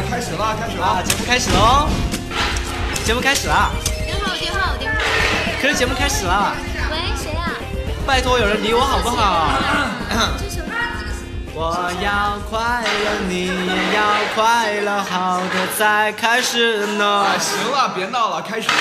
啊，开始了，开始了，节目开始喽！节目开始了。电话，电话，电话。可是节目开始了。喂，谁啊？拜托，有人理我好不好？我要快乐，你也要快乐，好的才开始呢。行了，别闹了，开始了。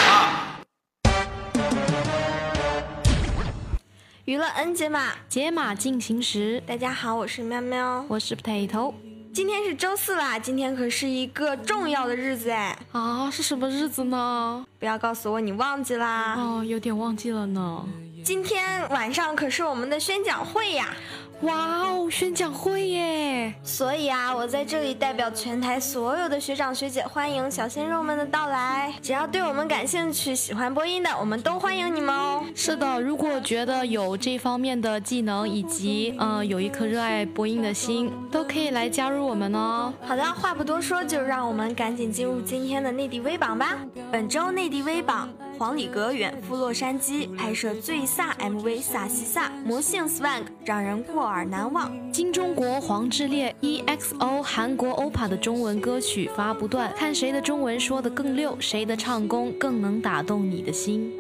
娱乐 N 解码，解码进行时。大家好，我是喵喵，我是 potato。今天是周四啦，今天可是一个重要的日子哎。啊，是什么日子呢？不要告诉我你忘记啦。哦，有点忘记了呢。今天晚上可是我们的宣讲会呀。哇哦，宣讲会耶！所以啊，我在这里代表全台所有的学长学姐，欢迎小鲜肉们的到来。只要对我们感兴趣、喜欢播音的，我们都欢迎你们哦。是的，如果觉得有这方面的技能，以及嗯有一颗热爱播音的心，都可以来加入我们哦。好的，话不多说，就让我们赶紧进入今天的内地微榜吧。本周内地微榜：黄礼格远赴洛杉矶拍摄最飒 MV《萨西萨》，魔性 Swag 让人过。耳难忘，金钟国黄致列 EXO 韩国 OPA 的中文歌曲发不断，看谁的中文说的更溜，谁的唱功更能打动你的心。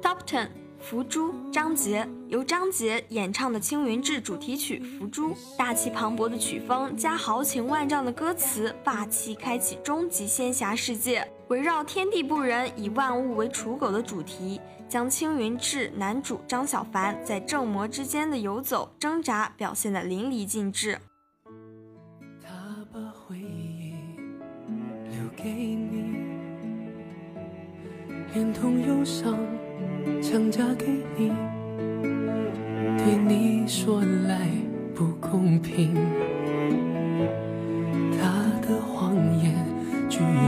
Top Ten，福珠张杰，由张杰演唱的《青云志》主题曲《福珠》，大气磅礴的曲风加豪情万丈的歌词，霸气开启终极仙侠世界，围绕天地不仁，以万物为刍狗的主题。将青云志男主张小凡在正魔之间的游走挣扎表现得淋漓尽致。他把回忆留给你，连同忧伤强加给你，对你说来不公平。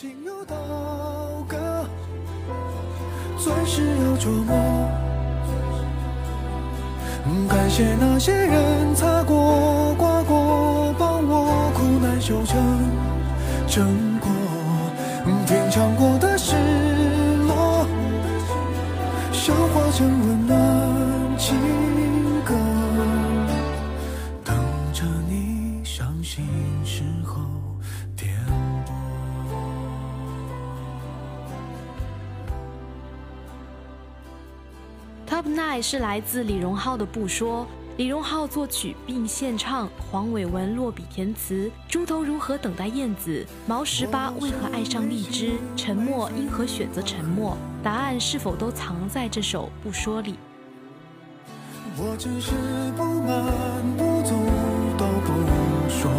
心有刀割，钻石要琢磨，感谢那些人擦过、刮过，帮我苦难修成。成果，品尝过的失落，消化成温暖。Top Nine 是来自李荣浩的《不说》，李荣浩作曲并献唱，黄伟文落笔填词。猪头如何等待燕子？毛十八为何爱上荔枝？沉默因何选择沉默？答案是否都藏在这首《不说》里？我只是不满不足都不说。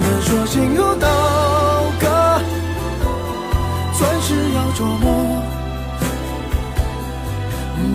别说心如刀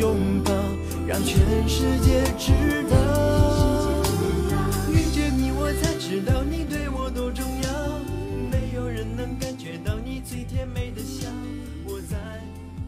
拥抱，让全世界知道，遇见你我才知道你对我多重要。没有人能感觉到你最甜美的笑，我再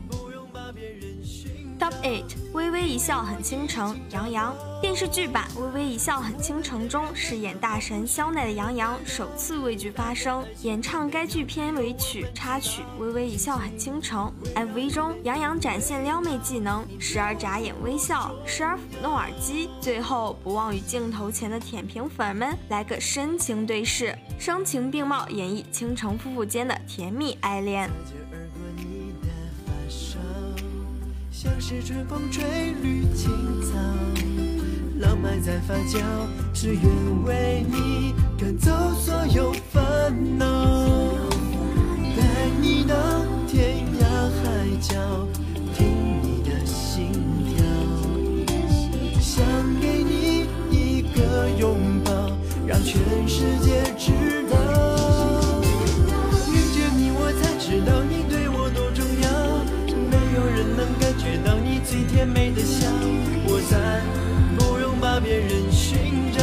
不用把别人寻 Top it 微微一笑很倾城，杨洋。电视剧版《微微一笑很倾城》中饰演大神肖奈的杨洋首次为剧发声，演唱该剧片尾曲插曲《微微一笑很倾城》。MV 中，杨洋展现撩妹技能，时而眨眼微笑，时而抚弄耳机，最后不忘与镜头前的舔屏粉们来个深情对视，声情并茂演绎倾城夫妇间的甜蜜爱恋。像是春风吹绿青草，浪漫在发酵，只愿为你赶走所有烦恼，带你到天涯海角，听你的心跳，想给你一个拥抱，让全世界知道。甜美的笑，我再不用把别人寻找，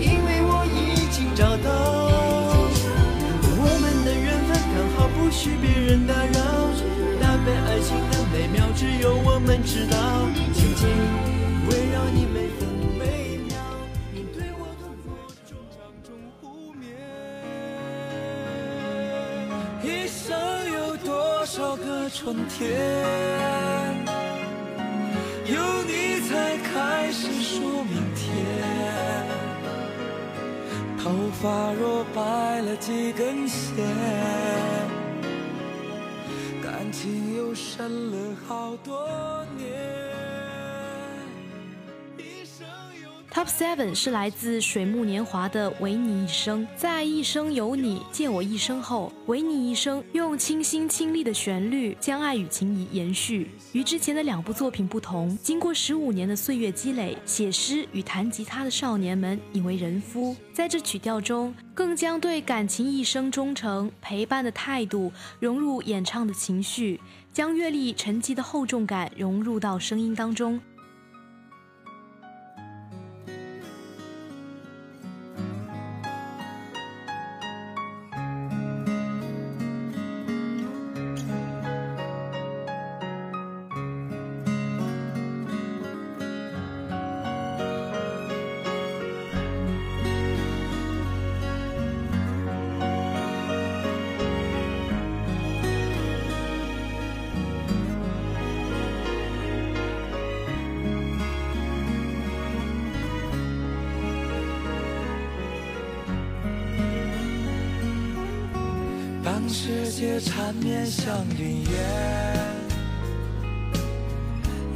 因为我已经找到。我们的缘分刚好，不许别人打扰。搭配爱情的美妙，只有我们知道。紧紧围绕你每分每秒，你对我痛我衷，长终不灭。一生有多少个春天，有你才开始说明天。头发若白了几根线，感情又深了好多年。Top Seven 是来自水木年华的《唯你一生》。在《一生有你，借我一生》后，《唯你一生》用清新清丽的旋律将爱与情谊延续。与之前的两部作品不同，经过十五年的岁月积累，写诗与弹吉他的少年们已为人夫。在这曲调中，更将对感情一生忠诚、陪伴的态度融入演唱的情绪，将阅历沉积的厚重感融入到声音当中。些缠绵像云烟，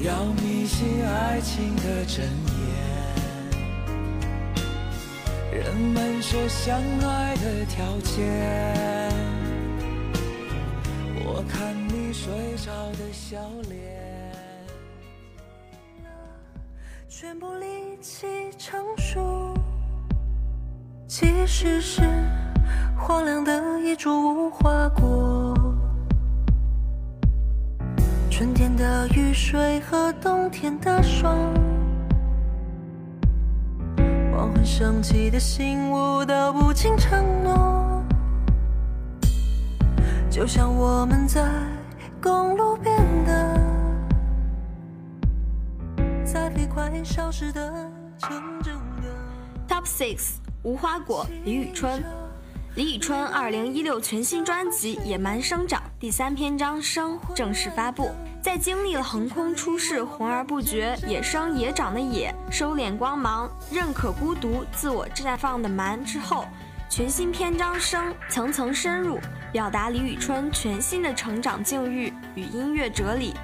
要迷信爱情的真言。人们说相爱的条件，我看你睡着的笑脸。全部力气成熟，其实是荒凉的一株无花果，春天的雨水和冬天的霜，黄昏升起的星舞道不尽承诺，就像我们在公路边的，在飞快消失的城镇歌。Top Six 无花果，李宇春。李宇春二零一六全新专辑《野蛮生长》第三篇章《生》正式发布。在经历了横空出世、浑而不觉、野生野长的野、收敛光芒、认可孤独、自我绽放的蛮之后，全新篇章《生》层层深入，表达李宇春全新的成长境遇与音乐哲理。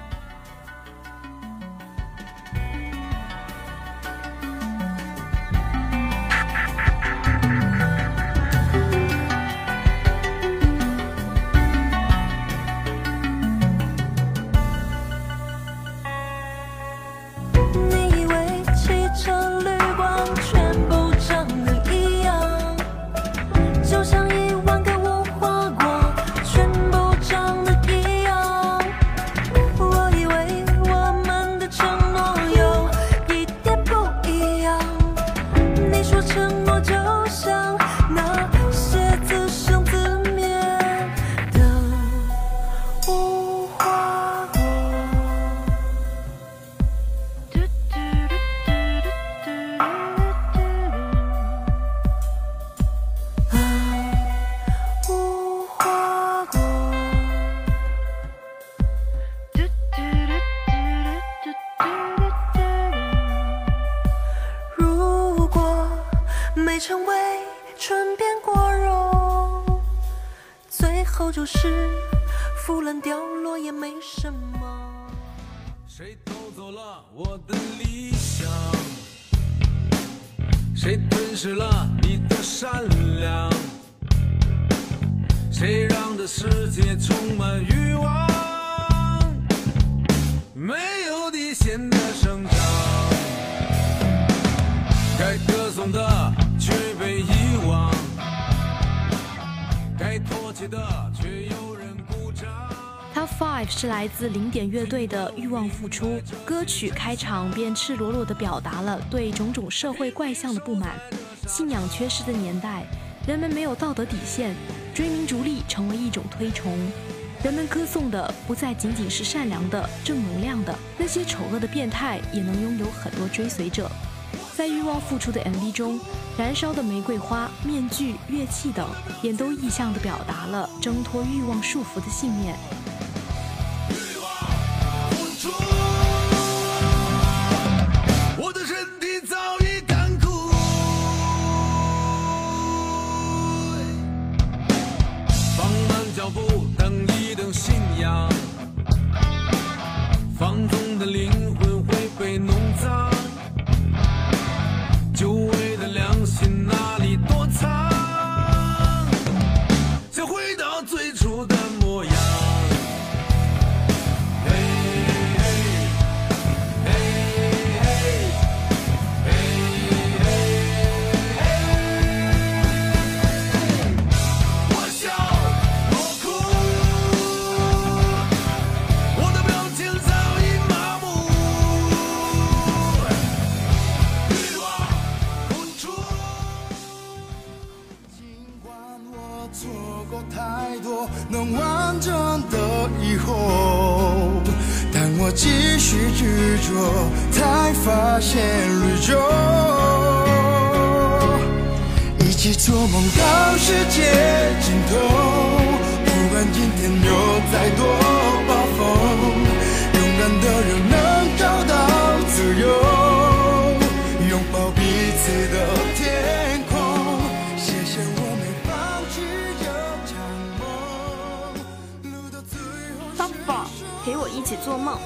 谁偷走了我的理想？谁吞噬了你的善良？谁让这世界充满欲望？没有底线的生长，该歌颂的却被遗忘，该唾弃的。Five 是来自零点乐队的《欲望付出》，歌曲开场便赤裸裸地表达了对种种社会怪象的不满。信仰缺失的年代，人们没有道德底线，追名逐利成为一种推崇。人们歌颂的不再仅仅是善良的、正能量的，那些丑恶的变态也能拥有很多追随者。在《欲望付出》的 MV 中，燃烧的玫瑰花、面具、乐器等，也都意象地表达了挣脱欲望束缚的信念。想回到最去执着，才发现绿洲。一起做梦到世界尽头，不管今天有再多暴风，勇敢的人能找到自由，拥抱彼此的天空。谢谢我没放弃这场梦，路到最后 Top Four，陪我一起做梦，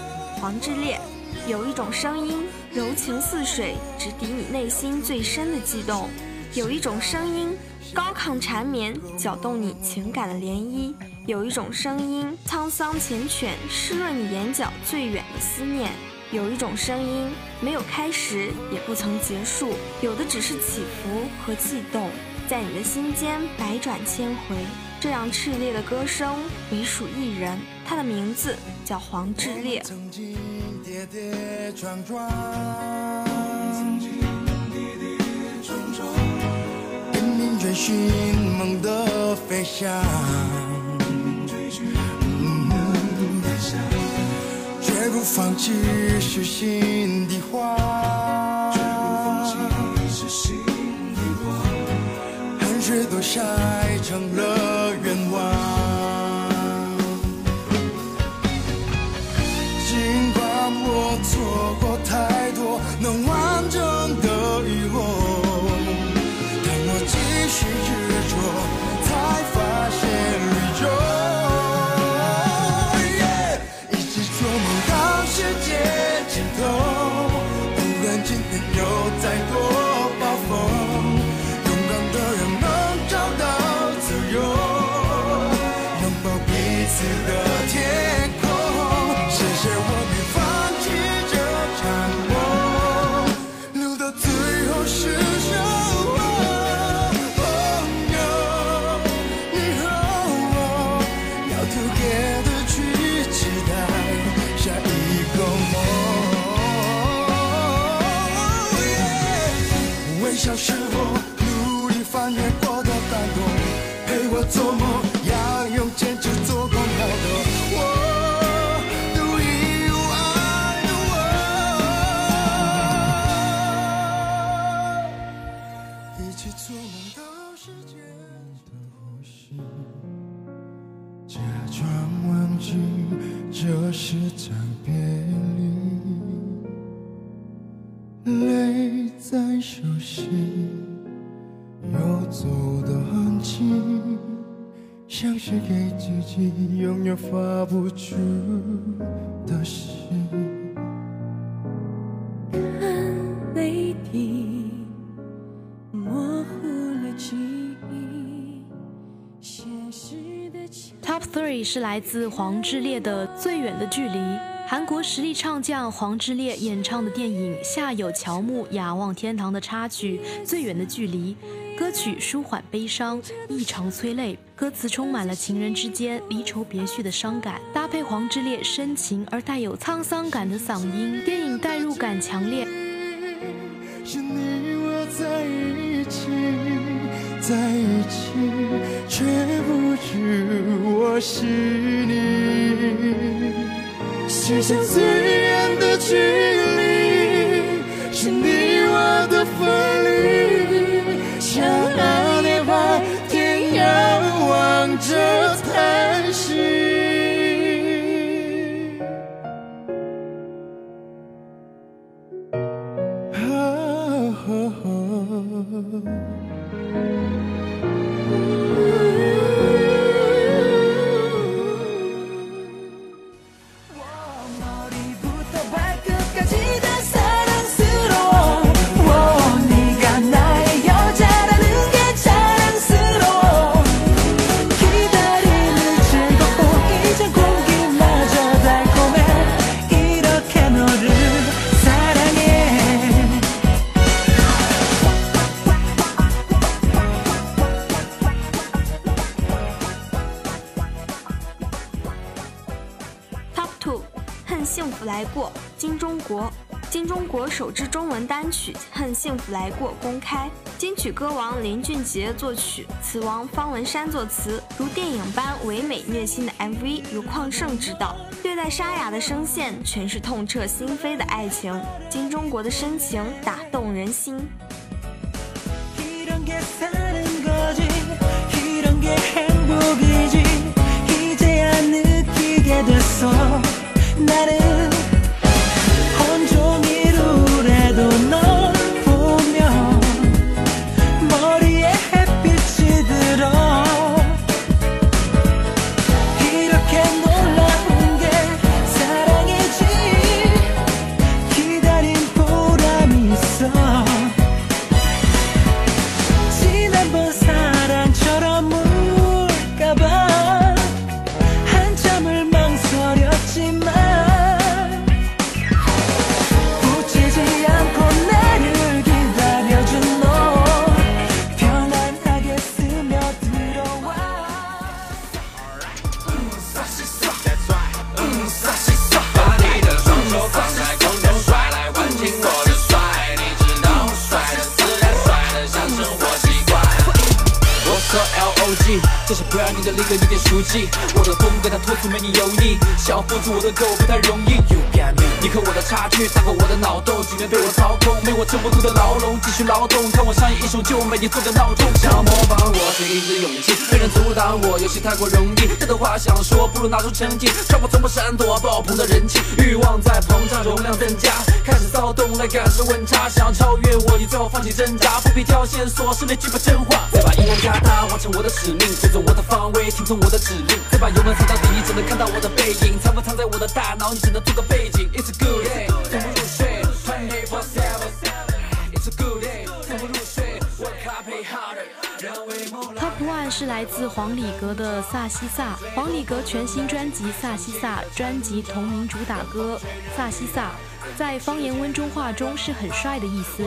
黄致列。有一种声音，柔情似水，直抵你内心最深的悸动；有一种声音，高亢缠绵，搅动你情感的涟漪；有一种声音，沧桑缱绻，湿润你眼角最远的思念；有一种声音，没有开始，也不曾结束，有的只是起伏和悸动，在你的心间百转千回。这样炽烈的歌声，唯属一人，他的名字叫黄致列。曾经跌跌撞撞，拼命追寻梦的飞翔，放弃是心的话，汗水都晒成了愿望。尽管我错过太多能完整的以后，当我继续做梦，Top Three 是来自黄致列的《最远的距离》，韩国实力唱将黄致列演唱的电影《夏有乔木雅望天堂》的插曲《最远的距离》。歌曲舒缓悲伤，异常催泪，歌词充满了情人之间离愁别绪的伤感，搭配黄致列深情而带有沧桑感的嗓音，电影代入感强烈。在一起，却不知我是你。世上最之中文单曲《恨幸福来过》公开，金曲歌王林俊杰作曲，词王方文山作词，如电影般唯美虐心的 MV 由邝胜执导，略带沙哑的声线诠释痛彻心扉的爱情，金钟国的深情打动人心。住我的狗不太容易。You get me？你和我的差距大过我的脑洞，几年被我操控，没我撑不住的牢笼，继续劳动，看我上演一首就美，你做个闹钟。想要模仿我，却一直勇气，没人阻挡我，游戏太过容易。太多话想说，不如拿出成绩。穿破从不闪躲，爆棚的人气，欲望在膨胀，容量增加，开始躁动来感受温差。想要超越我，你最好放弃挣扎，不必挑线索，是那句把真话。再把音量加大，完成我的使命，追踪我的方位，听从我的指令。再把油门踩到底，你只能看到我的背影，藏不藏在我的大脑，你只能做个背景。It's good 是来自黄礼格的《萨西萨》，黄礼格全新专辑《萨西萨》专辑同名主打歌《萨西萨》，在方言温中话中是很帅的意思。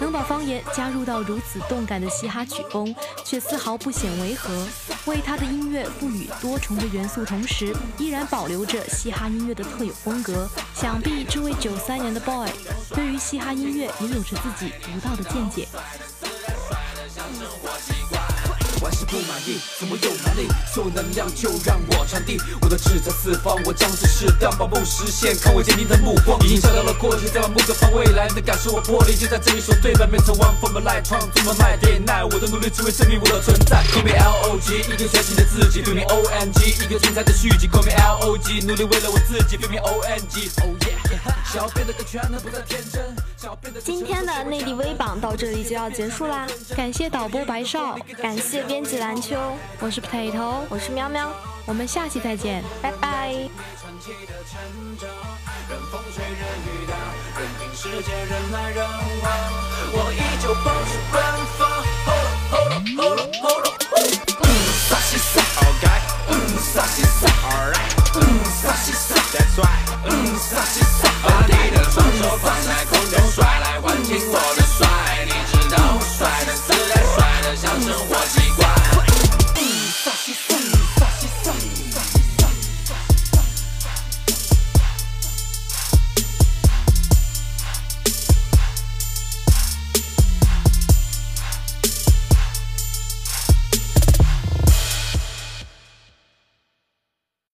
能把方言加入到如此动感的嘻哈曲风，却丝毫不显违和，为他的音乐赋予多重的元素，同时依然保留着嘻哈音乐的特有风格。想必这位九三年的 boy 对于嘻哈音乐也有着自己独到的见解。不满意，怎么有能力？所有能量就让我传递，我的志在四方，我将只适当把梦实现。看我坚定的目光，已经照亮了过去，再把目光放未来。能感受我魄力，就在这一首对白，变成 one for my life，创作 my my day night。我的努力只为证明我的存在。Call me L O G，一个全新的自己，Feel me O N G，一个精彩的续集。Call me L O G，努力为了我自己，Feel me O N G，Oh yeah。想要变得更全能，不再天真。今天的内地微榜到这里就要结束啦，感谢导播白少，感谢编辑篮秋，我是 Potato，我是喵喵，我们下期再见，拜拜。任风吹任雨打，任凭世界人来人往，我依旧保持奔放。Hold on, hold on, hold on, hold on. 嗯，萨西萨，OK。嗯，萨西萨，Alright。嗯，萨西萨，That's right。嗯，萨西萨。